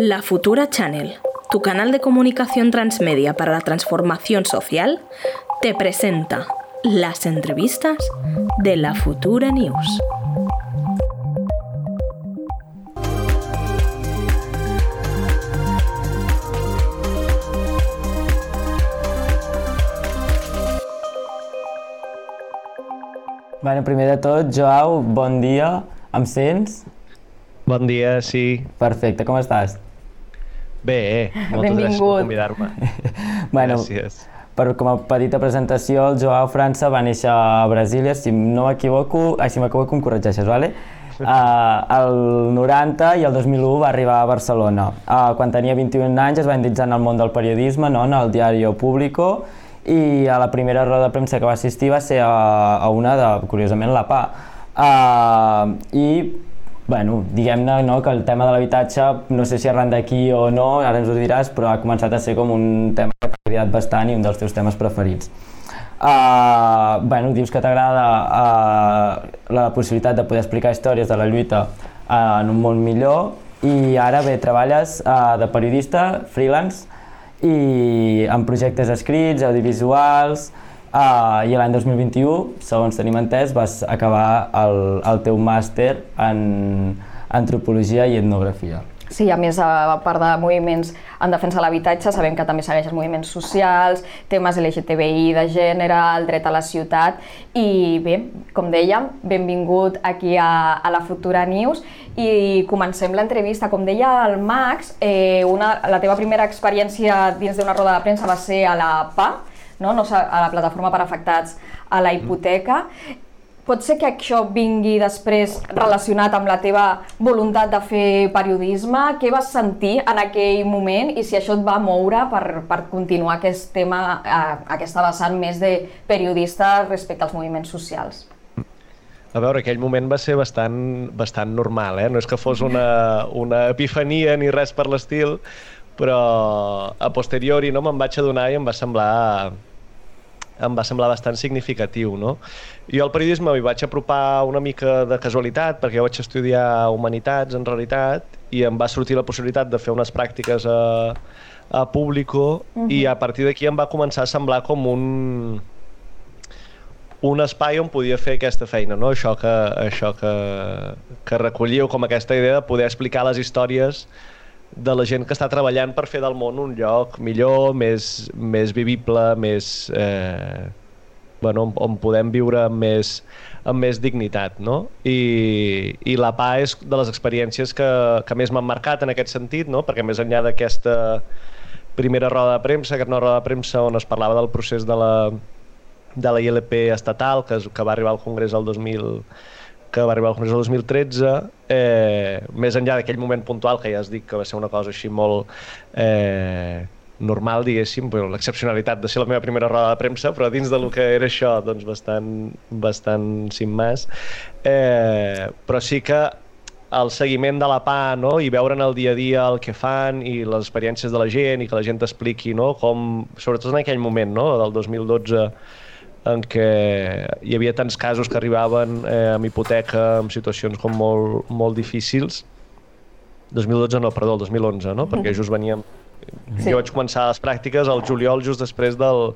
La Futura Channel, tu canal de comunicación transmedia para la transformación social, te presenta las entrevistas de la Futura News. Bueno, primer de tot, Joao, bon dia. Em sents? Bon dia, sí. Perfecte, com estàs? Bé, moltes gràcies per convidar-me. bueno, gràcies. Per, com a petita presentació, el Joao França va néixer a Brasília, si no m'equivoco, ai, si m'equivoco em corregeixes, vale? Uh, el 90 i el 2001 va arribar a Barcelona. Uh, quan tenia 21 anys es va endinsar en el món del periodisme, no? en el diari Público, i a la primera roda de premsa que va assistir va ser a, a una de, curiosament, la PA. Uh, I bueno, diguem-ne no, que el tema de l'habitatge, no sé si arran d'aquí o no, ara ens ho diràs, però ha començat a ser com un tema que t'ha agradat bastant i un dels teus temes preferits. Uh, bueno, dius que t'agrada uh, la possibilitat de poder explicar històries de la lluita uh, en un món millor i ara bé, treballes uh, de periodista, freelance, i amb projectes escrits, audiovisuals, uh, i l'any 2021, segons tenim entès, vas acabar el, el teu màster en antropologia i etnografia. Sí, a més, a part de moviments en defensa de l'habitatge, sabem que també segueixes moviments socials, temes LGTBI, de gènere, el dret a la ciutat i bé, com dèiem, benvingut aquí a, a la Futura News i comencem l'entrevista. Com deia el Max, eh, una, la teva primera experiència dins d'una roda de premsa va ser a la PA, no? No, a la plataforma per afectats a la hipoteca. Pot ser que això vingui després relacionat amb la teva voluntat de fer periodisme? Què vas sentir en aquell moment i si això et va moure per, per continuar aquest tema, eh, aquesta vessant més de periodista respecte als moviments socials? A veure, aquell moment va ser bastant, bastant normal, eh? no és que fos una, una epifania ni res per l'estil, però a posteriori no me'n vaig adonar i em va semblar em va semblar bastant significatiu. No? Jo al periodisme m'hi vaig apropar una mica de casualitat, perquè jo vaig estudiar Humanitats, en realitat, i em va sortir la possibilitat de fer unes pràctiques a, a Público, uh -huh. i a partir d'aquí em va començar a semblar com un un espai on podia fer aquesta feina, no? això, que, això que, que recolliu com aquesta idea de poder explicar les històries de la gent que està treballant per fer del món un lloc millor, més, més vivible, més... Eh, bueno, on, on podem viure amb més, amb més dignitat, no? I, i la PA és de les experiències que, que més m'han marcat en aquest sentit, no? Perquè més enllà d'aquesta primera roda de premsa, aquesta una roda de premsa on es parlava del procés de la, de la ILP estatal, que, que va arribar al Congrés el 2000, que va arribar al Congrés el 2013, eh, més enllà d'aquell moment puntual que ja has dit que va ser una cosa així molt eh, normal, diguéssim, l'excepcionalitat de ser la meva primera roda de premsa, però dins del que era això, doncs bastant, bastant sin més. Eh, però sí que el seguiment de la PA no? i veure en el dia a dia el que fan i les experiències de la gent i que la gent t'expliqui no? com, sobretot en aquell moment no? del 2012 en què hi havia tants casos que arribaven eh, amb hipoteca, en situacions com molt, molt difícils. 2012 no, perdó, el 2011, no? perquè just veníem... Sí. Jo vaig començar les pràctiques al juliol just després del,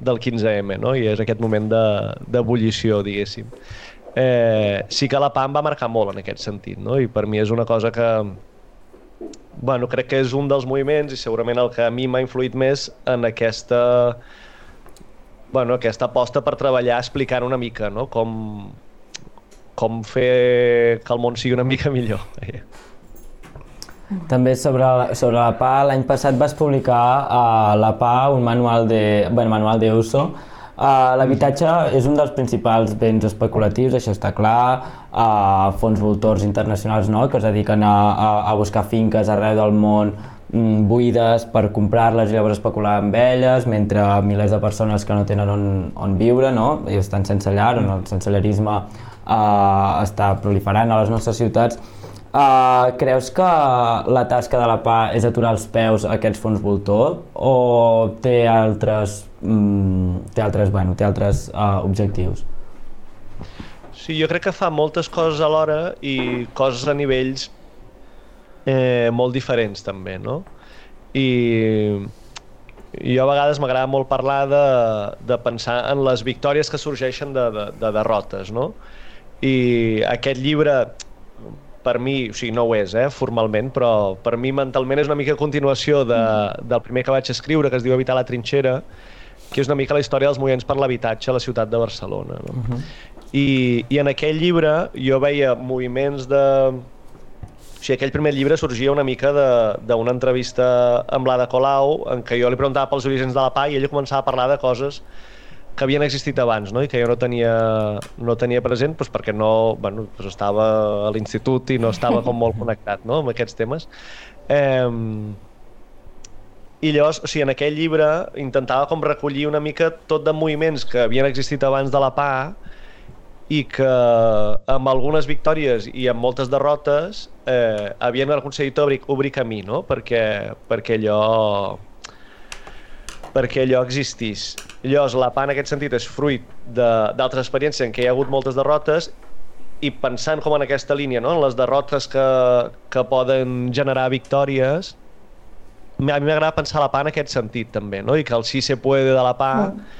del 15M, no? i és aquest moment d'ebullició, de, diguéssim. Eh, sí que la PAM va marcar molt en aquest sentit, no? i per mi és una cosa que, bueno, crec que és un dels moviments i segurament el que a mi m'ha influït més en aquesta bueno, aquesta aposta per treballar explicant una mica no? com, com fer que el món sigui una mica millor. També sobre, sobre la PA, l'any passat vas publicar a la PA un manual de, bueno, manual de uso. Uh, L'habitatge és un dels principals béns especulatius, això està clar, uh, fons voltors internacionals no? que es dediquen a, a, a buscar finques arreu del món buides per comprar-les i llavors especular amb elles, mentre milers de persones que no tenen on, on viure, no? i estan sense llar, on el sensellarisme uh, està proliferant a les nostres ciutats. Uh, creus que la tasca de la PA és aturar els peus a aquests fons voltor o té altres, um, té altres, bueno, té altres uh, objectius? Sí, jo crec que fa moltes coses alhora i coses a nivells eh, molt diferents també, no? I, i jo a vegades m'agrada molt parlar de, de pensar en les victòries que sorgeixen de, de, de derrotes, no? I aquest llibre, per mi, o sigui, no ho és, eh, formalment, però per mi mentalment és una mica continuació de, del primer que vaig escriure, que es diu Evitar la trinxera, que és una mica la història dels moviments per l'habitatge a la ciutat de Barcelona. No? Uh -huh. I, I en aquell llibre jo veia moviments de... O sigui, aquell primer llibre sorgia una mica d'una entrevista amb l'Ada Colau, en què jo li preguntava pels orígens de la PA i ella començava a parlar de coses que havien existit abans no? i que jo no tenia, no tenia present doncs perquè no, bueno, doncs estava a l'institut i no estava com molt connectat no? amb aquests temes. Eh, i llavors, o sigui, en aquell llibre intentava com recollir una mica tot de moviments que havien existit abans de la PA i que amb algunes victòries i amb moltes derrotes eh, havien aconseguit obrir, obrir camí, no? Perquè, perquè allò perquè allò existís. Llavors, la PA en aquest sentit és fruit d'altres experiències en què hi ha hagut moltes derrotes i pensant com en aquesta línia, no? en les derrotes que, que poden generar victòries, a mi m'agrada pensar la PA en aquest sentit també, no? i que el sí se puede de la PA mm.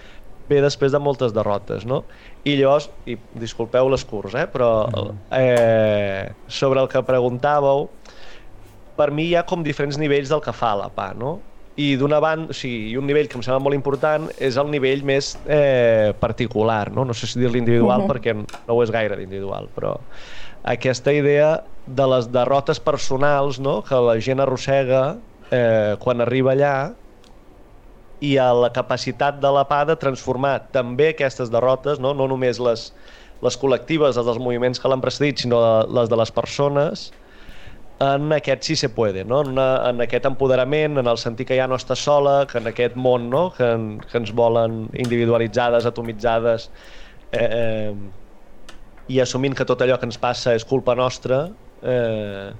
ve després de moltes derrotes. No? I llavors, i disculpeu l'escurs, eh? però mm. eh, sobre el que preguntàveu, per mi hi ha com diferents nivells del que fa la PA, no? i d'una banda, o sigui, un nivell que em sembla molt important és el nivell més eh, particular, no? no sé si dir-li individual uh -huh. perquè no ho és gaire d'individual, però aquesta idea de les derrotes personals no? que la gent arrossega eh, quan arriba allà i a la capacitat de la PA de transformar també aquestes derrotes, no, no només les, les col·lectives, les dels moviments que l'han precedit, sinó les de les persones, en aquest sí se puede, no? en, una, en aquest empoderament, en el sentir que ja no està sola, que en aquest món no? que, en, que ens volen individualitzades, atomitzades, eh, eh, i assumint que tot allò que ens passa és culpa nostra, eh,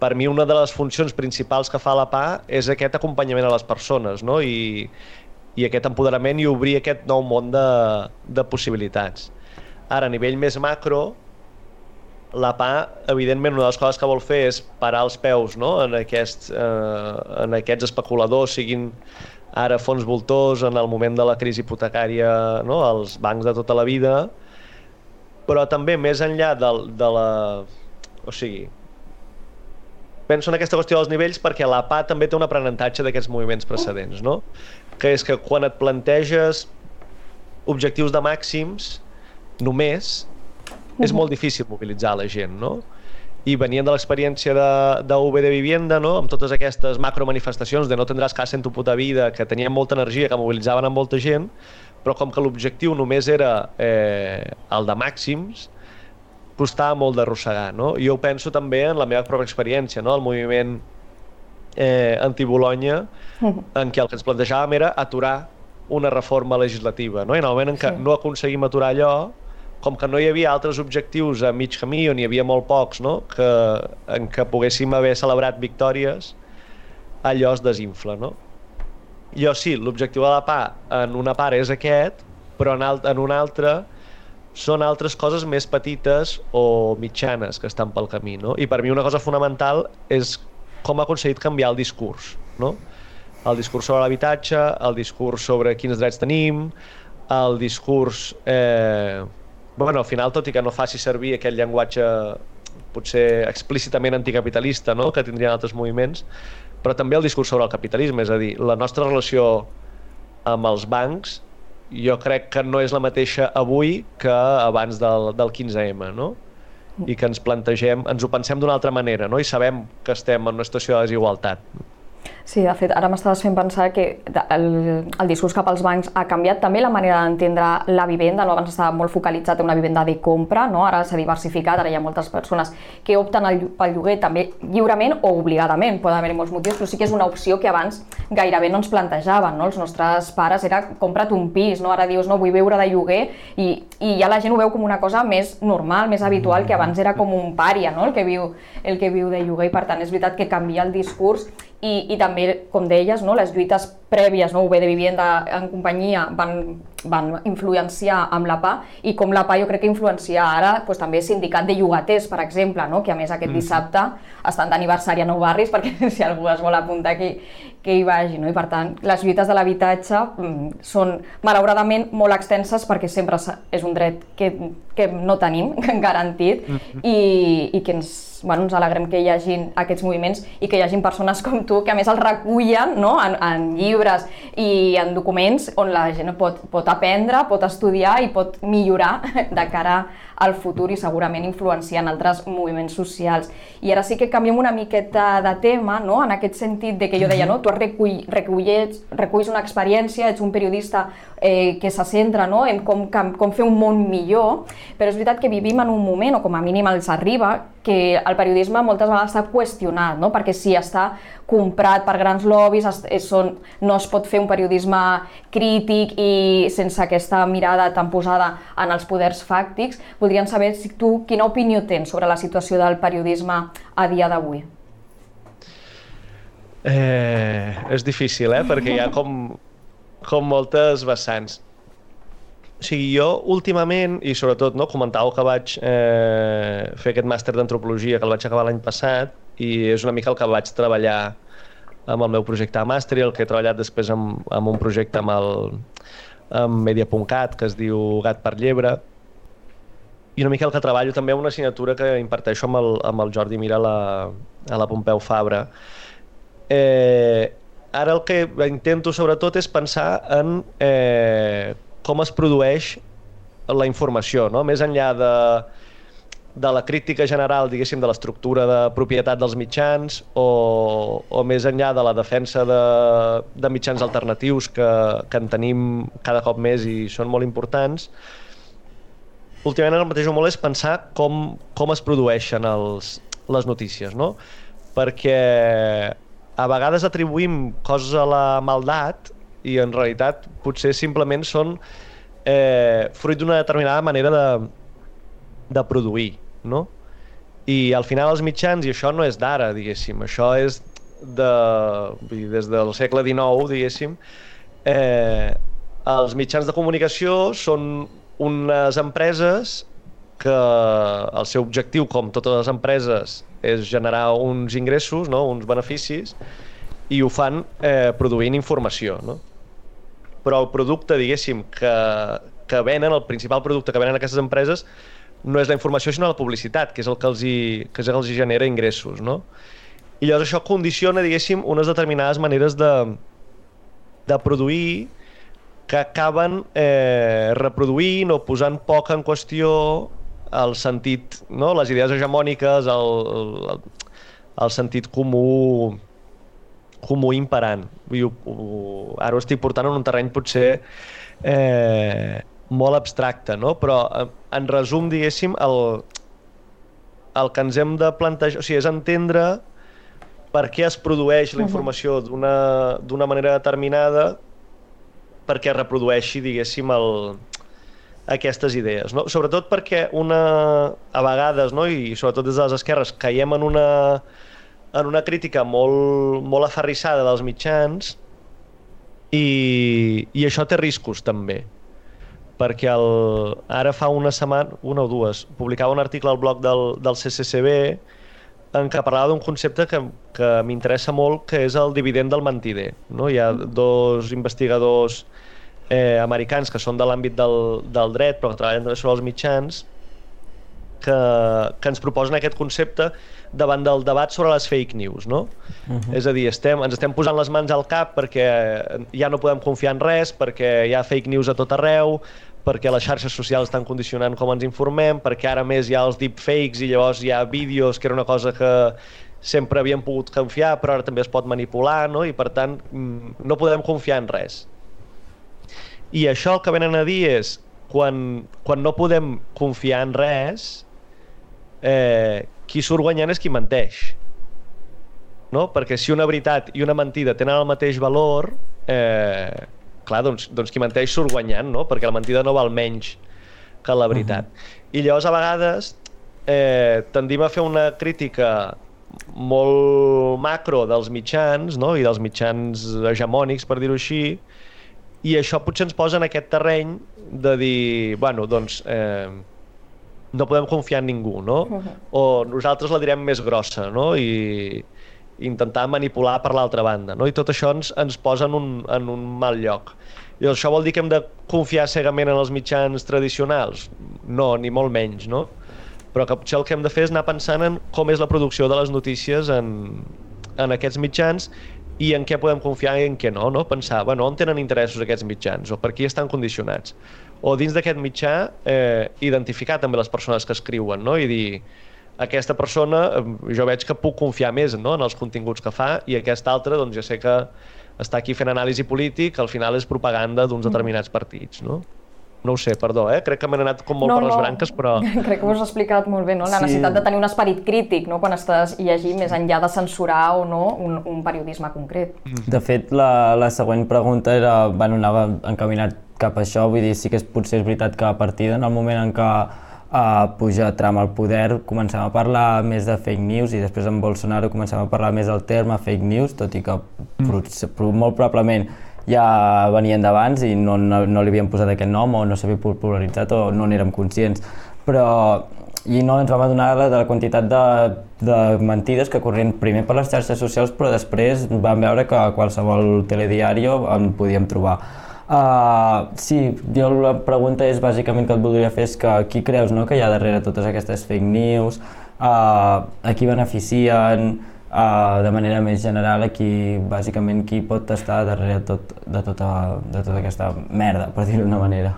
per mi una de les funcions principals que fa la PA és aquest acompanyament a les persones no? I, i aquest empoderament i obrir aquest nou món de, de possibilitats. Ara, a nivell més macro, la PA, evidentment, una de les coses que vol fer és parar els peus no? en, aquests, eh, en aquests especuladors, siguin ara fons voltors en el moment de la crisi hipotecària, no? els bancs de tota la vida, però també més enllà de, de la... O sigui, penso en aquesta qüestió dels nivells perquè la PA també té un aprenentatge d'aquests moviments precedents, no? Que és que quan et planteges objectius de màxims, només, és molt difícil mobilitzar la gent, no? i venien de l'experiència de, de UB de Vivienda, no? amb totes aquestes macromanifestacions de no tindràs casa en tu puta vida, que tenien molta energia, que mobilitzaven amb molta gent, però com que l'objectiu només era eh, el de màxims, costava molt d'arrossegar, no? Jo ho penso també en la meva pròpia experiència, no? El moviment eh, anti-Bologna, mm. en què el que ens plantejàvem era aturar una reforma legislativa, no? I en el moment en què sí. no aconseguim aturar allò, com que no hi havia altres objectius a mig camí o n'hi havia molt pocs, no? que, en què poguéssim haver celebrat victòries, allò es desinfla, no? Jo sí, l'objectiu de la PA en una part és aquest, però en, alt, en una altra són altres coses més petites o mitjanes que estan pel camí, no? I per mi una cosa fonamental és com ha aconseguit canviar el discurs, no? El discurs sobre l'habitatge, el discurs sobre quins drets tenim, el discurs... Eh, bueno, al final, tot i que no faci servir aquest llenguatge potser explícitament anticapitalista, no?, que tindrien altres moviments, però també el discurs sobre el capitalisme, és a dir, la nostra relació amb els bancs jo crec que no és la mateixa avui que abans del, del 15M, no? I que ens plantegem, ens ho pensem d'una altra manera, no? I sabem que estem en una situació de desigualtat. Sí, de fet, ara m'estaves fent pensar que el, el discurs cap als bancs ha canviat també la manera d'entendre la vivenda, no? abans estava molt focalitzat en una vivenda de compra, no? ara s'ha diversificat, ara hi ha moltes persones que opten pel lloguer també lliurement o obligadament, poden haver-hi molts motius, però sí que és una opció que abans gairebé no ens plantejaven, no? els nostres pares era compra't un pis, no? ara dius no, vull viure de lloguer i, i ja la gent ho veu com una cosa més normal, més habitual, que abans era com un pària no? el, que viu, el que viu de lloguer i per tant és veritat que canvia el discurs i, i també, com deies, no, les lluites prèvies, no, UB de Vivienda en companyia van, van influenciar amb la PA i com la PA jo crec que influencia ara pues, també sindicat de llogaters, per exemple, no, que a més aquest dissabte estan d'aniversari a Nou Barris perquè si algú es vol apuntar que, que hi vagi. No? I per tant, les lluites de l'habitatge mm, són malauradament molt extenses perquè sempre és un dret que, que no tenim garantit mm -hmm. i, i que ens bueno, ens alegrem que hi hagin aquests moviments i que hi hagin persones com tu que a més el recullen no? en, en llibres i en documents on la gent pot, pot aprendre, pot estudiar i pot millorar de cara al futur i segurament influenciant altres moviments socials. I ara sí que canviem una miqueta de tema, no? en aquest sentit de que jo deia, no? tu recull, reculls, reculls una experiència, ets un periodista eh, que se centra no? en com, com fer un món millor, però és veritat que vivim en un moment, o com a mínim els arriba, que el periodisme moltes vegades s'ha qüestionat, no? perquè si està comprat per grans lobbies, són, no es pot fer un periodisme crític i sense aquesta mirada tan posada en els poders fàctics. Voldríem saber si tu quina opinió tens sobre la situació del periodisme a dia d'avui. Eh, és difícil, eh? perquè hi ha com, com moltes vessants. O sigui, jo últimament, i sobretot no, comentàveu que vaig eh, fer aquest màster d'antropologia, que el vaig acabar l'any passat, i és una mica el que vaig treballar amb el meu projecte de màster i el que he treballat després amb, amb un projecte amb el amb Media.cat que es diu Gat per Llebre i una mica el que treballo també una assignatura que imparteixo amb el, amb el Jordi Mira a la, a la Pompeu Fabra. Eh, ara el que intento sobretot és pensar en eh, com es produeix la informació, no? més enllà de, de la crítica general, diguéssim, de l'estructura de propietat dels mitjans o, o més enllà de la defensa de, de mitjans alternatius que, que en tenim cada cop més i són molt importants, últimament el mateix molt és pensar com, com es produeixen els, les notícies, no? Perquè a vegades atribuïm coses a la maldat i en realitat potser simplement són eh, fruit d'una determinada manera de, de produir no? I al final els mitjans, i això no és d'ara, diguéssim, això és de, des del segle XIX, diguéssim, eh, els mitjans de comunicació són unes empreses que el seu objectiu, com totes les empreses, és generar uns ingressos, no? uns beneficis, i ho fan eh, produint informació. No? Però el producte, diguéssim, que, que venen, el principal producte que venen aquestes empreses, no és la informació sinó la publicitat, que és el que els, hi, que és el que els hi genera ingressos, no? I llavors això condiciona, diguéssim, unes determinades maneres de, de produir que acaben eh, reproduint o posant poc en qüestió el sentit, no? les idees hegemòniques, el, el, el sentit comú comú imperant. I ho, ho, ara ho estic portant en un terreny potser eh, molt abstracte, no? però eh, en resum, diguéssim, el, el que ens hem de plantejar, o sigui, és entendre per què es produeix la informació d'una manera determinada perquè reprodueixi, diguéssim, el, aquestes idees. No? Sobretot perquè una, a vegades, no? i sobretot des de les esquerres, caiem en una, en una crítica molt, molt aferrissada dels mitjans i, i això té riscos també perquè el, ara fa una setmana, una o dues, publicava un article al blog del, del CCCB en què parlava d'un concepte que, que m'interessa molt, que és el dividend del mentider. No? Hi ha dos investigadors eh, americans que són de l'àmbit del, del dret, però que treballen també sobre els mitjans, que, que ens proposen aquest concepte davant del debat sobre les fake news, no? Uh -huh. És a dir, estem, ens estem posant les mans al cap perquè ja no podem confiar en res, perquè hi ha fake news a tot arreu, perquè les xarxes socials estan condicionant com ens informem, perquè ara més hi ha els deepfakes i llavors hi ha vídeos, que era una cosa que sempre havíem pogut confiar, però ara també es pot manipular, no? i per tant mm, no podem confiar en res. I això el que venen a dir és, quan, quan no podem confiar en res, eh, qui surt guanyant és qui menteix. No? Perquè si una veritat i una mentida tenen el mateix valor, eh, clar, doncs, doncs qui menteix surt guanyant, no? Perquè la mentida no val menys que la veritat. Uh -huh. I llavors, a vegades, eh, tendim a fer una crítica molt macro dels mitjans no? i dels mitjans hegemònics, per dir-ho així, i això potser ens posa en aquest terreny de dir, bueno, doncs, eh, no podem confiar en ningú, no? O nosaltres la direm més grossa, no? I intentar manipular per l'altra banda, no? I tot això ens, ens posa en un, en un mal lloc. I això vol dir que hem de confiar cegament en els mitjans tradicionals? No, ni molt menys, no? Però que potser el que hem de fer és anar pensant en com és la producció de les notícies en, en aquests mitjans i en què podem confiar i en què no, no? Pensar, bueno, on tenen interessos aquests mitjans o per qui estan condicionats? O dins d'aquest mitjà eh, identificar també les persones que escriuen, no? I dir, aquesta persona jo veig que puc confiar més no? en els continguts que fa i aquesta altra doncs ja sé que està aquí fent anàlisi polític, al final és propaganda d'uns mm. determinats partits, no? No ho sé, perdó, eh? crec que m'he anat com molt no, per les no. branques, però... Crec que ho has explicat molt bé, no? La sí. necessitat de tenir un esperit crític, no? Quan estàs llegint, més enllà de censurar o no un, un periodisme concret. Mm. De fet, la, la següent pregunta era, bueno, anava encaminat cap a això, vull dir, sí que és, potser és veritat que a partir en el moment en què a pujar Trump al poder, comencem a parlar més de fake news i després amb Bolsonaro comencem a parlar més del terme fake news, tot i que mm. molt probablement ja venien d'abans i no, no, no li havien posat aquest nom o no s'havia popularitzat o no n'érem conscients. Però i no ens vam adonar de la quantitat de, de mentides que corrien primer per les xarxes socials però després vam veure que a qualsevol telediari en podíem trobar. Uh, sí, jo la pregunta és bàsicament que et voldria fer és que qui creus no, que hi ha darrere totes aquestes fake news, uh, a qui beneficien, uh, de manera més general, a qui, bàsicament, qui pot estar darrere tot, de, tota, de tota aquesta merda, per dir-ho d'una manera.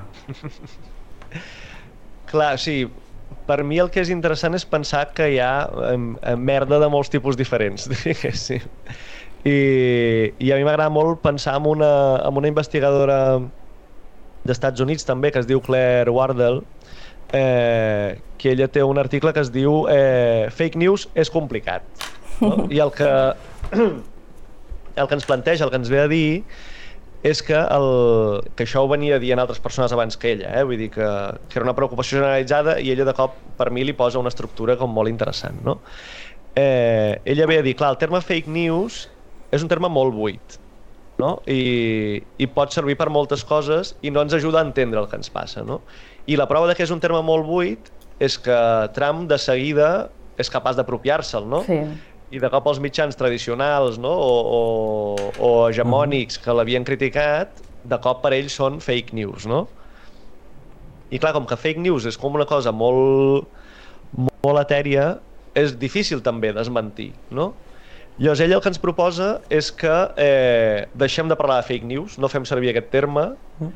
Clar, sí, per mi el que és interessant és pensar que hi ha eh, merda de molts tipus diferents, diguéssim. I, i a mi m'agrada molt pensar en una, en una investigadora d'Estats Units també, que es diu Claire Wardell, eh, que ella té un article que es diu eh, Fake News és complicat. I el que, el que ens planteja, el que ens ve a dir, és que, el, que això ho venia dient altres persones abans que ella, eh? vull dir que, que era una preocupació generalitzada i ella de cop per mi li posa una estructura com molt interessant. No? Eh, ella ve a dir, clar, el terme fake news és un terme molt buit no? I, i pot servir per moltes coses i no ens ajuda a entendre el que ens passa. No? I la prova de que és un terme molt buit és que Trump de seguida és capaç d'apropiar-se'l, no? Sí. I de cop els mitjans tradicionals no? o, o, o hegemònics que l'havien criticat, de cop per ells són fake news, no? I clar, com que fake news és com una cosa molt, molt etèria, és difícil també desmentir, no? Llavors, ell el que ens proposa és que eh, deixem de parlar de fake news, no fem servir aquest terme, mm.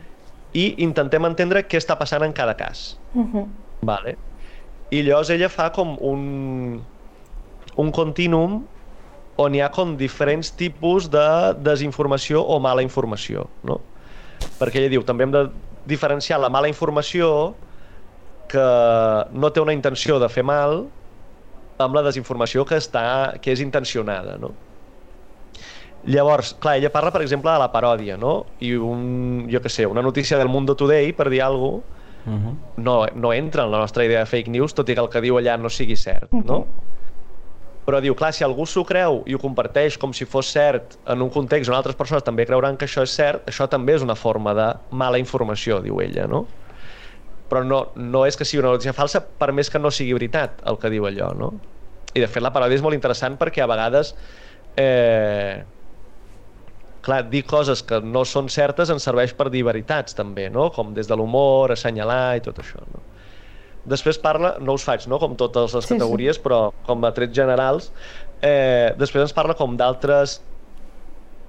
i intentem entendre què està passant en cada cas. Mm -hmm. vale. I llavors ella fa com un, un continuum on hi ha com diferents tipus de desinformació o mala informació, no? Perquè ella diu, també hem de diferenciar la mala informació que no té una intenció de fer mal amb la desinformació que, està, que és intencionada, no? Llavors, clar, ella parla, per exemple, de la paròdia, no? I un, jo què sé, una notícia del Mundo Today, per dir alguna cosa, uh -huh. no, no entra en la nostra idea de fake news, tot i que el que diu allà no sigui cert, no? Uh -huh. Però diu, clar, si algú s'ho creu i ho comparteix com si fos cert en un context on altres persones també creuran que això és cert, això també és una forma de mala informació, diu ella, no? però no, no és que sigui una notícia falsa per més que no sigui veritat el que diu allò, no? I de fet la paròdia és molt interessant perquè a vegades eh, clar, dir coses que no són certes ens serveix per dir veritats també, no? Com des de l'humor, assenyalar i tot això, no? Després parla, no us faig, no? Com totes les sí, categories, sí. però com a trets generals, eh, després ens parla com d'altres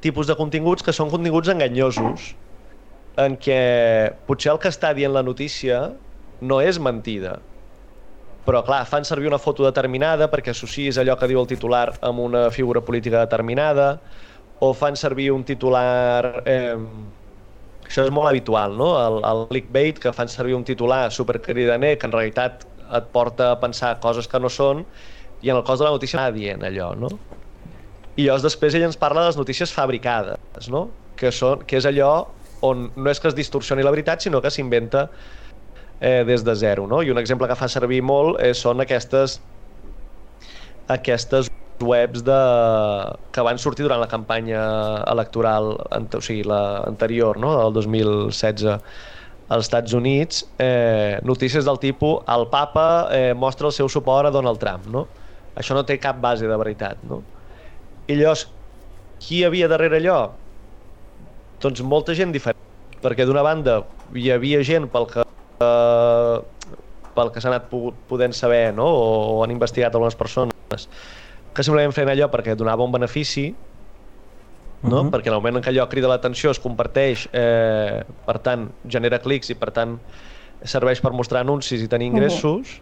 tipus de continguts que són continguts enganyosos, en què potser el que està dient la notícia no és mentida, però clar, fan servir una foto determinada perquè associs allò que diu el titular amb una figura política determinada, o fan servir un titular... Eh, això és molt habitual, no? El, el clickbait, que fan servir un titular supercridaner que en realitat et porta a pensar coses que no són, i en el cos de la notícia va dient allò, no? I llavors després ell ens parla de les notícies fabricades, no? Que, són, que és allò on no és que es distorsioni la veritat, sinó que s'inventa eh, des de zero. No? I un exemple que fa servir molt eh, són aquestes, aquestes webs de... que van sortir durant la campanya electoral, o sigui, la anterior, no? del 2016 als Estats Units, eh, notícies del tipus el papa eh, mostra el seu suport a Donald Trump, no? Això no té cap base de veritat, no? I llavors, qui hi havia darrere allò? Doncs molta gent diferent, perquè d'una banda hi havia gent pel que eh, pel que s'ha anat podent saber no? o, o han investigat algunes persones que simplement feien allò perquè donava un benefici no? Uh -huh. perquè en el moment en què allò crida l'atenció es comparteix, eh, per tant genera clics i per tant serveix per mostrar anuncis i tenir ingressos uh -huh.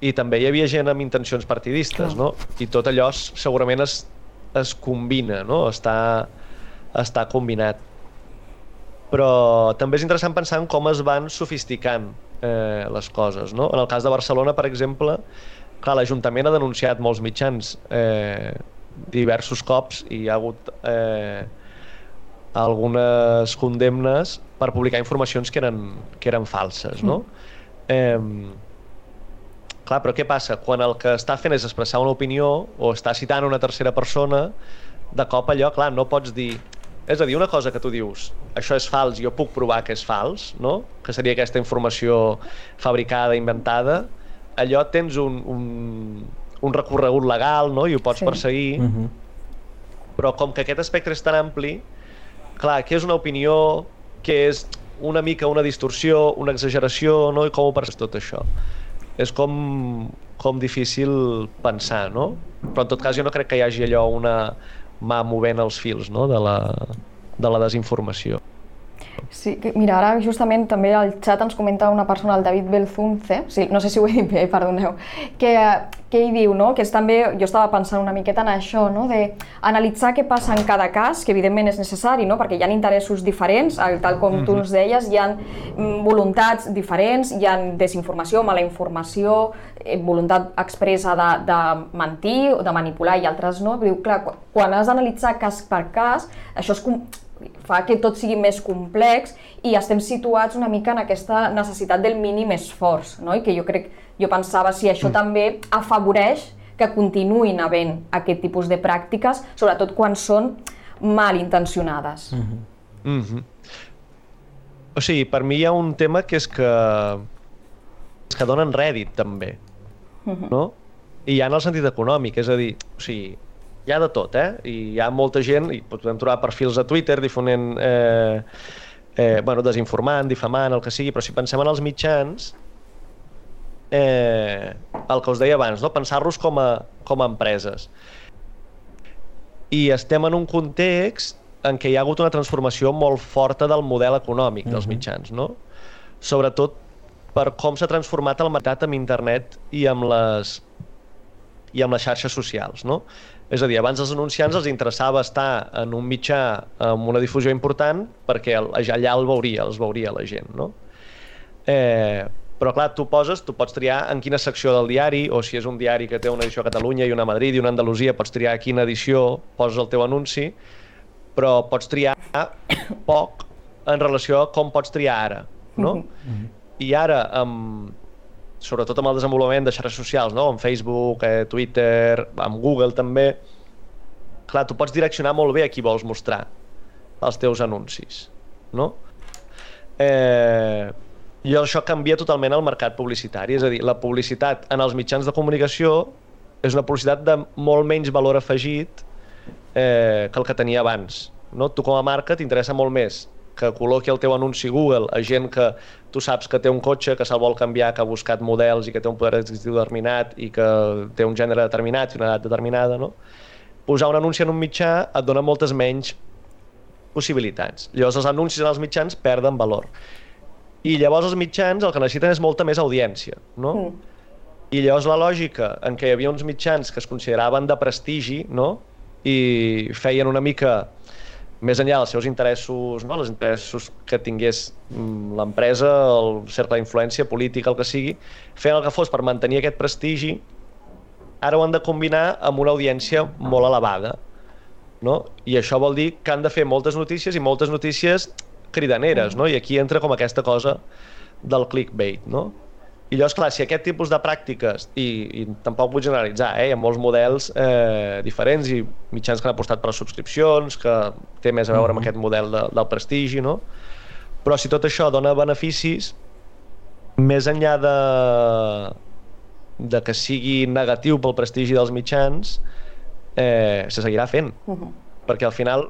i també hi havia gent amb intencions partidistes no? i tot allò segurament es, es combina no? està, està combinat però també és interessant pensar en com es van sofisticant eh, les coses no? en el cas de Barcelona per exemple clar, l'Ajuntament ha denunciat molts mitjans eh, diversos cops i hi ha hagut eh, algunes condemnes per publicar informacions que eren, que eren falses, no? Mm. Eh, clar, però què passa? Quan el que està fent és expressar una opinió o està citant una tercera persona, de cop allò, clar, no pots dir... És a dir, una cosa que tu dius, això és fals, jo puc provar que és fals, no? Que seria aquesta informació fabricada, inventada. Allò tens un, un, un recorregut legal no? i ho pots sí. perseguir, uh mhm. -huh. però com que aquest espectre és tan ampli, clar, què és una opinió, què és una mica una distorsió, una exageració, no? i com ho percebes tot això? És com, com difícil pensar, no? Però en tot cas jo no crec que hi hagi allò una mà movent els fils no? de, la, de la desinformació. Sí, mira, ara justament també al xat ens comenta una persona, el David Belzunce, sí, no sé si ho he dit bé, perdoneu, que, que ell diu, no?, que és també, jo estava pensant una miqueta en això, no?, de analitzar què passa en cada cas, que evidentment és necessari, no?, perquè hi ha interessos diferents, tal com tu ens deies, hi ha mm, voluntats diferents, hi ha desinformació, mala informació, eh, voluntat expressa de, de mentir, de manipular i altres no, diu, clar, quan has d'analitzar cas per cas, això és com fa que tot sigui més complex i estem situats una mica en aquesta necessitat del mínim esforç, no? I que jo crec, jo pensava si això mm. també afavoreix que continuïn havent aquest tipus de pràctiques, sobretot quan són mal intencionades. Mm -hmm. Mm -hmm. O sigui, per mi hi ha un tema que és que, és que donen rèdit també, mm -hmm. no? I ja en el sentit econòmic, és a dir, o sigui, hi ha de tot, eh? I hi ha molta gent, i podem trobar perfils a Twitter difonent, eh, eh, bueno, desinformant, difamant, el que sigui, però si pensem en els mitjans, eh, el que us deia abans, no? pensar-los com, a, com a empreses. I estem en un context en què hi ha hagut una transformació molt forta del model econòmic dels mhm. mitjans, no? Sobretot per com s'ha transformat el mercat amb internet i amb les i amb les xarxes socials, no? És a dir, abans els anunciants els interessava estar en un mitjà amb una difusió important perquè allà el veuria, els veuria la gent, no? Eh, però clar, tu poses, tu pots triar en quina secció del diari, o si és un diari que té una edició a Catalunya i una a Madrid i una a Andalusia, pots triar a quina edició poses el teu anunci, però pots triar poc en relació a com pots triar ara, no? Mm -hmm. I ara, amb, sobretot amb el desenvolupament de xarxes socials, no? amb Facebook, eh, Twitter, amb Google també, clar, tu pots direccionar molt bé a qui vols mostrar els teus anuncis, no? Eh, I això canvia totalment el mercat publicitari, és a dir, la publicitat en els mitjans de comunicació és una publicitat de molt menys valor afegit eh, que el que tenia abans. No? Tu com a marca t'interessa molt més que col·loqui el teu anunci Google a gent que tu saps que té un cotxe, que se'l vol canviar, que ha buscat models i que té un poder adquisitiu determinat i que té un gènere determinat i una edat determinada, no? Posar un anunci en un mitjà et dona moltes menys possibilitats. Llavors els anuncis en els mitjans perden valor. I llavors els mitjans el que necessiten és molta més audiència, no? Mm. I llavors la lògica en què hi havia uns mitjans que es consideraven de prestigi, no? I feien una mica més enllà dels seus interessos, no? els interessos que tingués mm, l'empresa, el cercle d'influència política, el que sigui, fent el que fos per mantenir aquest prestigi, ara ho han de combinar amb una audiència molt elevada. No? I això vol dir que han de fer moltes notícies i moltes notícies cridaneres, no? I aquí entra com aquesta cosa del clickbait, no? I llavors, clar, si aquest tipus de pràctiques, i, i tampoc vull generalitzar, eh, hi ha molts models eh, diferents i mitjans que han apostat per les subscripcions, que té més a veure amb aquest model de, del prestigi, no? Però si tot això dona beneficis, més enllà de, de que sigui negatiu pel prestigi dels mitjans, eh, se seguirà fent. Uh -huh. Perquè al final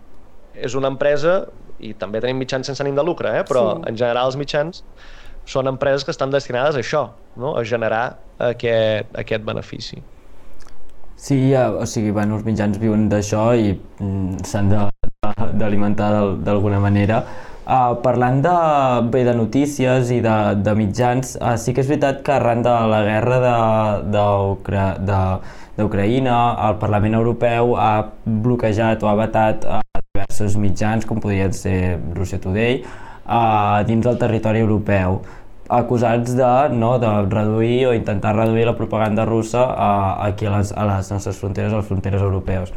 és una empresa, i també tenim mitjans sense ànim de lucre, eh, però sí. en general els mitjans són empreses que estan destinades a això, no? a generar aquest, aquest benefici. Sí, ja, o sigui, bueno, els mitjans viuen d'això i mm, s'han d'alimentar d'alguna manera. Uh, parlant de, bé, de notícies i de, de mitjans, uh, sí que és veritat que arran de la guerra d'Ucraïna, el Parlament Europeu ha bloquejat o ha vetat uh, diversos mitjans, com podrien ser Russia Today, uh, dins del territori europeu acusats de, no, de reduir o intentar reduir la propaganda russa uh, aquí a les, a les nostres fronteres, a les fronteres europeus.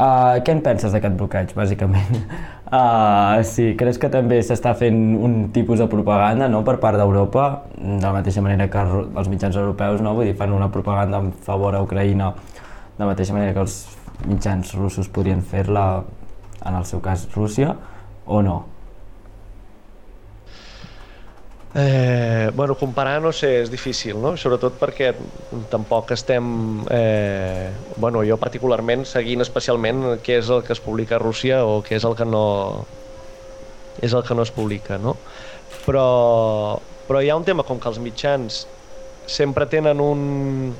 Uh, què en penses d'aquest bloqueig, bàsicament? Uh, sí, creus que també s'està fent un tipus de propaganda no, per part d'Europa, de la mateixa manera que els mitjans europeus no, vull dir, fan una propaganda en favor a Ucraïna, de la mateixa manera que els mitjans russos podrien fer-la, en el seu cas Rússia, o no? Eh, bueno, comparar no sé, és difícil, no? Sobretot perquè tampoc estem... Eh, bueno, jo particularment seguint especialment què és el que es publica a Rússia o què és el que no és el que no es publica, no? Però, però hi ha un tema com que els mitjans sempre tenen un...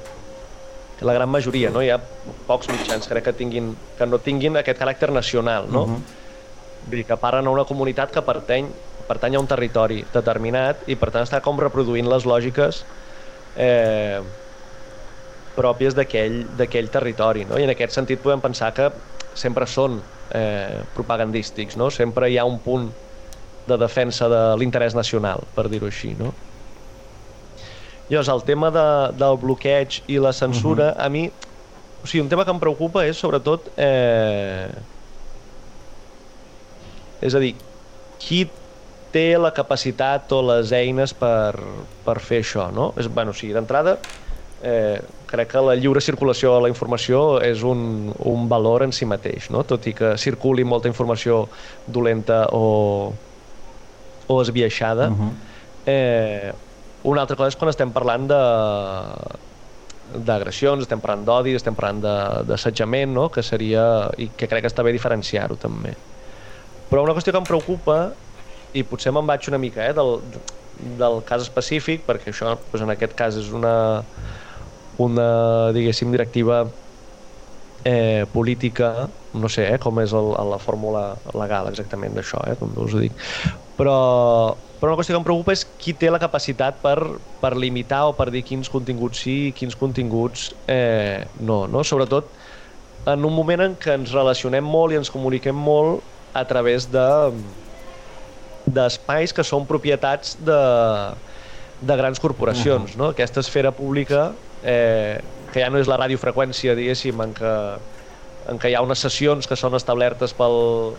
La gran majoria, no? Hi ha pocs mitjans, crec que, tinguin, que no tinguin aquest caràcter nacional, no? Uh -huh. Vull dir, que parlen a una comunitat que pertany pertany a un territori determinat i per tant està com reproduint les lògiques eh, pròpies d'aquell territori. No? I en aquest sentit podem pensar que sempre són eh, propagandístics, no? sempre hi ha un punt de defensa de l'interès nacional, per dir-ho així. No? Llavors, el tema de, del bloqueig i la censura, uh -huh. a mi, o sigui, un tema que em preocupa és sobretot, eh, és a dir, qui té la capacitat o les eines per, per fer això, no? És, bueno, o sigui, d'entrada, eh, crec que la lliure circulació de la informació és un, un valor en si mateix, no? tot i que circuli molta informació dolenta o, o esbiaixada. Uh -huh. eh, una altra cosa és quan estem parlant de d'agressions, estem parlant d'odi, estem parlant d'assetjament, no? que seria, i que crec que està bé diferenciar-ho també. Però una qüestió que em preocupa i potser me'n vaig una mica eh, del, del cas específic, perquè això doncs en aquest cas és una, una diguéssim, directiva eh, política, no sé eh, com és el, la fórmula legal exactament d'això, eh, com us ho dic, però, però una qüestió que em preocupa és qui té la capacitat per, per limitar o per dir quins continguts sí i quins continguts eh, no, no? Sobretot en un moment en què ens relacionem molt i ens comuniquem molt a través de, d'espais que són propietats de, de grans corporacions. Uh -huh. no? Aquesta esfera pública, eh, que ja no és la radiofreqüència, diguéssim, en què, en què hi ha unes sessions que són establertes pel,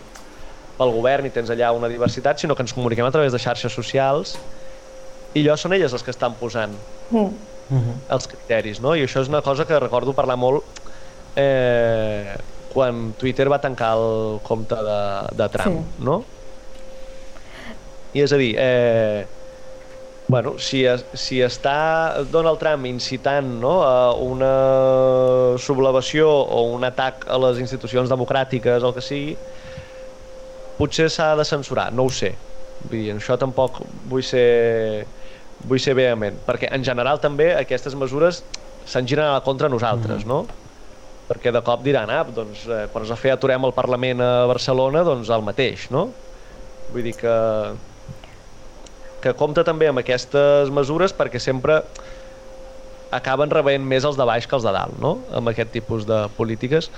pel govern i tens allà una diversitat, sinó que ens comuniquem a través de xarxes socials i allò són elles les que estan posant uh -huh. els criteris, no? I això és una cosa que recordo parlar molt eh, quan Twitter va tancar el compte de, de Trump, sí. no? I és a dir, eh, bueno, si, si està Donald Trump incitant no, a una sublevació o un atac a les institucions democràtiques o el que sigui, potser s'ha de censurar, no ho sé. Vull dir, això tampoc vull ser, vull ser vehement, perquè en general també aquestes mesures se'n giren a la contra nosaltres, mm. no? Perquè de cop diran, ah, doncs eh, quan es va fer aturem el Parlament a Barcelona, doncs el mateix, no? Vull dir que que compta també amb aquestes mesures perquè sempre acaben rebent més els de baix que els de dalt, no? amb aquest tipus de polítiques.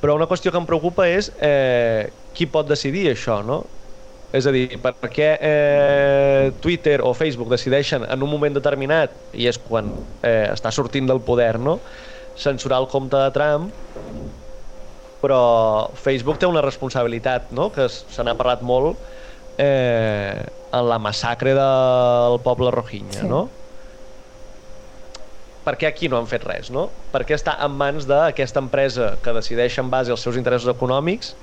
Però una qüestió que em preocupa és eh, qui pot decidir això, no? És a dir, per què eh, Twitter o Facebook decideixen en un moment determinat, i és quan eh, està sortint del poder, no? Censurar el compte de Trump, però Facebook té una responsabilitat, no? que se n'ha parlat molt, eh, en la massacre del poble Rohingya, sí. no? per què aquí no han fet res, no? Per què està en mans d'aquesta empresa que decideix en base als seus interessos econòmics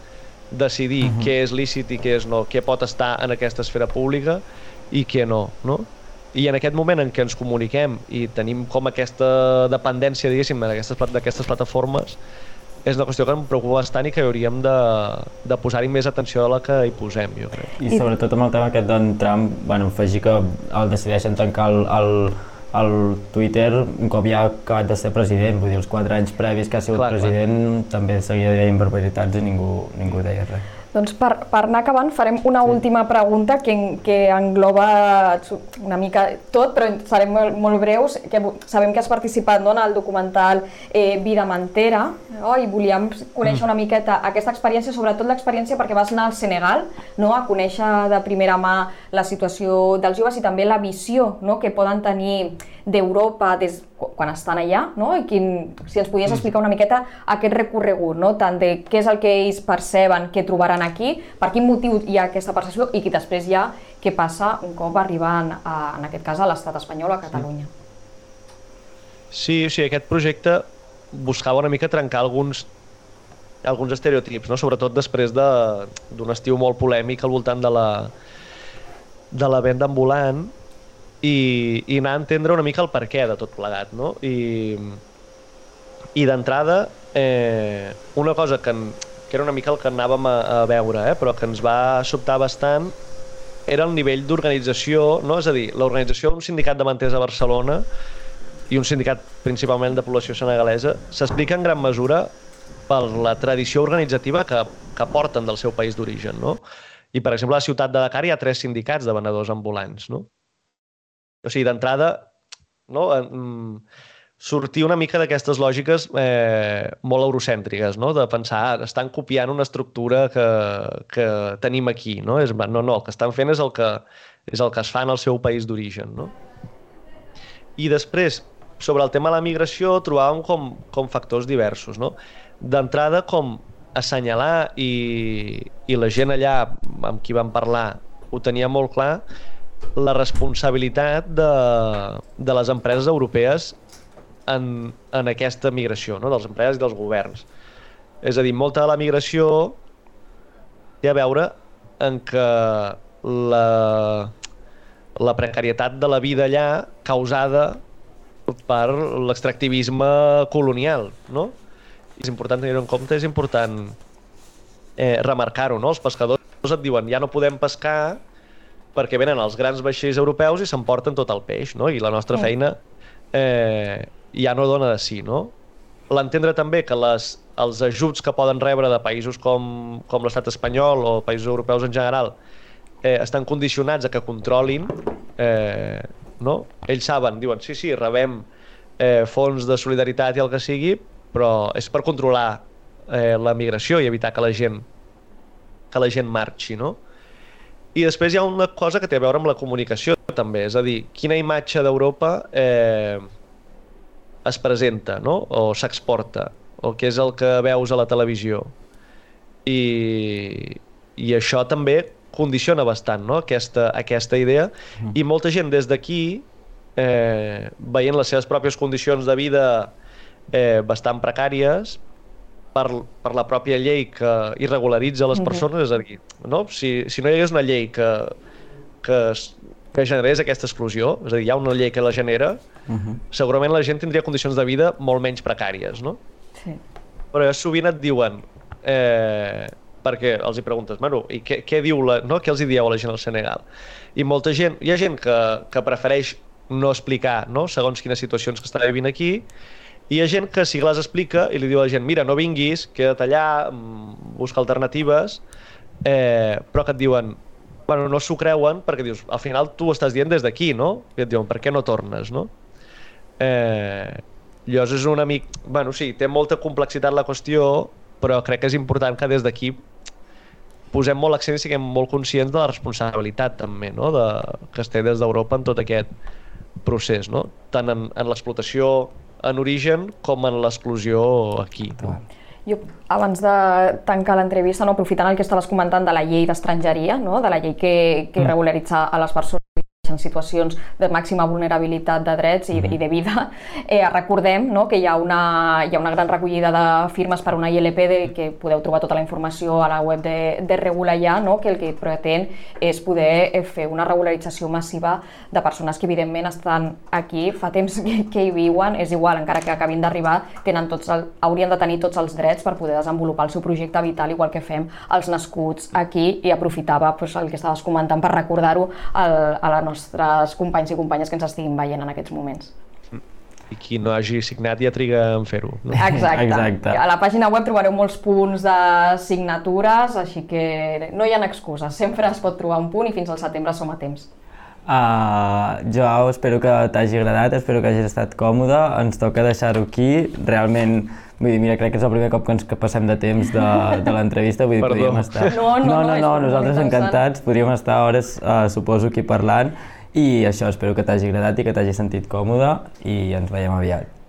decidir uh -huh. què és lícit i què és no, què pot estar en aquesta esfera pública i què no, no? I en aquest moment en què ens comuniquem i tenim com aquesta dependència, diguéssim, d'aquestes plataformes, és una qüestió que em preocupa bastant i que hauríem de, de posar-hi més atenció a la que hi posem, jo crec. I sobretot amb el tema aquest d'en Trump, bueno, afegir que el decideixen tancar el, el, el Twitter un cop ja ha acabat de ser president, vull dir, els quatre anys previs que ha sigut clar, president clar. també seguia dient barbaritats i ningú, ningú deia res. Doncs per, per anar acabant farem una sí. última pregunta que, que engloba una mica tot, però serem molt, molt breus. Que sabem que has participat no, en el documental eh, Vida Mantera no? i volíem conèixer mm. una miqueta aquesta experiència, sobretot l'experiència perquè vas anar al Senegal no? a conèixer de primera mà la situació dels joves i també la visió no? que poden tenir d'Europa des quan estan allà, no? I quin, si ens podies mm. explicar una miqueta aquest recorregut, no? tant de què és el que ells perceben, què trobaran aquí, per quin motiu hi ha aquesta percepció i que després ja què passa un cop arriben, a, en aquest cas, a l'estat espanyol o a Catalunya. Sí, o sigui, aquest projecte buscava una mica trencar alguns alguns estereotips, no? sobretot després d'un de, estiu molt polèmic al voltant de la, de la venda ambulant, i, i anar a entendre una mica el per què de tot plegat, no? I, i d'entrada, eh, una cosa que, que era una mica el que anàvem a, a veure, eh, però que ens va sobtar bastant, era el nivell d'organització, no? és a dir, l'organització d'un sindicat de manters a Barcelona i un sindicat principalment de població senegalesa s'explica en gran mesura per la tradició organitzativa que, que porten del seu país d'origen. No? I, per exemple, a la ciutat de Dakar hi ha tres sindicats de venedors ambulants. No? O sigui, d'entrada, no, sortir una mica d'aquestes lògiques eh, molt eurocèntriques, no? de pensar, ah, estan copiant una estructura que, que tenim aquí. No? És, no, no, el que estan fent és el que, és el que es fa en el seu país d'origen. No? I després, sobre el tema de la migració, trobàvem com, com factors diversos. No? D'entrada, com assenyalar i, i la gent allà amb qui vam parlar ho tenia molt clar, la responsabilitat de, de les empreses europees en, en aquesta migració, no? dels empreses i dels governs. És a dir, molta de la migració té a veure en que la, la precarietat de la vida allà causada per l'extractivisme colonial, no? És important tenir en compte, és important eh, remarcar-ho, no? Els pescadors et diuen ja no podem pescar perquè venen els grans vaixells europeus i s'emporten tot el peix, no? I la nostra feina eh, ja no dona de sí, no? L'entendre també que les, els ajuts que poden rebre de països com, com l'estat espanyol o països europeus en general eh, estan condicionats a que controlin, eh, no? Ells saben, diuen, sí, sí, rebem eh, fons de solidaritat i el que sigui, però és per controlar eh, la migració i evitar que la gent que la gent marxi, no? I després hi ha una cosa que té a veure amb la comunicació també, és a dir, quina imatge d'Europa eh, es presenta no? o s'exporta, o què és el que veus a la televisió. I, i això també condiciona bastant no? aquesta, aquesta idea mm. i molta gent des d'aquí eh, veient les seves pròpies condicions de vida eh, bastant precàries per, per la pròpia llei que irregularitza les persones, és a dir, no? Si, si no hi hagués una llei que, que, que generés aquesta exclusió, és a dir, hi ha una llei que la genera, uh -huh. segurament la gent tindria condicions de vida molt menys precàries, no? Sí. Però sovint et diuen, eh, perquè els hi preguntes, bueno, i què, què diu la, no? què els hi dieu a la gent al Senegal? I molta gent, hi ha gent que, que prefereix no explicar no? segons quines situacions que està vivint aquí i hi ha gent que si les explica i li diu a la gent, mira, no vinguis, queda't allà, mm, busca alternatives, eh, però que et diuen, bueno, no s'ho creuen perquè dius, al final tu ho estàs dient des d'aquí, no? I et diuen, per què no tornes, no? Eh, llavors és un amic... Bueno, sí, té molta complexitat la qüestió, però crec que és important que des d'aquí posem molt accent i siguem molt conscients de la responsabilitat també, no? de, que es té des d'Europa en tot aquest procés, no? tant en, en l'explotació en origen com en l'exclusió aquí. No? Jo, abans de tancar l'entrevista, no, aprofitant el que estaves comentant de la llei d'estrangeria, no, de la llei que, que mm. regularitza a les persones en situacions de màxima vulnerabilitat de drets i, i de vida. Eh, recordem no, que hi ha, una, hi ha una gran recollida de firmes per una ILP de, que podeu trobar tota la informació a la web de, de Regula Ja, no, que el que pretén és poder eh, fer una regularització massiva de persones que evidentment estan aquí, fa temps que, que hi viuen, és igual, encara que acabin d'arribar, tenen tots el, haurien de tenir tots els drets per poder desenvolupar el seu projecte vital, igual que fem els nascuts aquí, i aprofitava pues, el que estaves comentant per recordar-ho a les nostres companys i companyes que ens estiguin veient en aquests moments. I qui no hagi signat ja triga en fer-ho. No? Exacte. Exacte. A la pàgina web trobareu molts punts de signatures, així que no hi ha excuses. Sempre es pot trobar un punt i fins al setembre som a temps. Uh, Joao, espero que t'hagi agradat, espero que hagis estat còmode, ens toca deixar-ho aquí, realment, vull dir, mira, crec que és el primer cop que ens que passem de temps de, de l'entrevista, vull dir, Perdó. podríem estar... No, no, no, no, no, molt nosaltres encantats, podríem estar hores, uh, suposo, aquí parlant, i això, espero que t'hagi agradat i que t'hagi sentit còmode, i ens veiem aviat.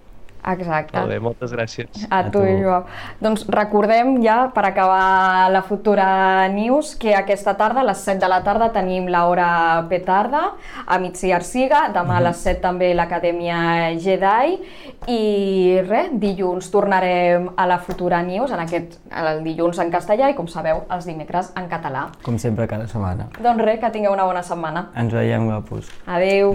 Exacte. Molt bé, moltes gràcies. A, A tu, tu. Joao. Doncs recordem ja, per acabar la futura news, que aquesta tarda, a les 7 de la tarda, tenim l'hora petarda a Mitzi Arsiga, demà a les 7 també l'Acadèmia Jedi, i res, dilluns tornarem a la futura news, en aquest, el dilluns en castellà i, com sabeu, els dimecres en català. Com sempre, cada setmana. Doncs res, que tingueu una bona setmana. Ens veiem, guapos. Adeu!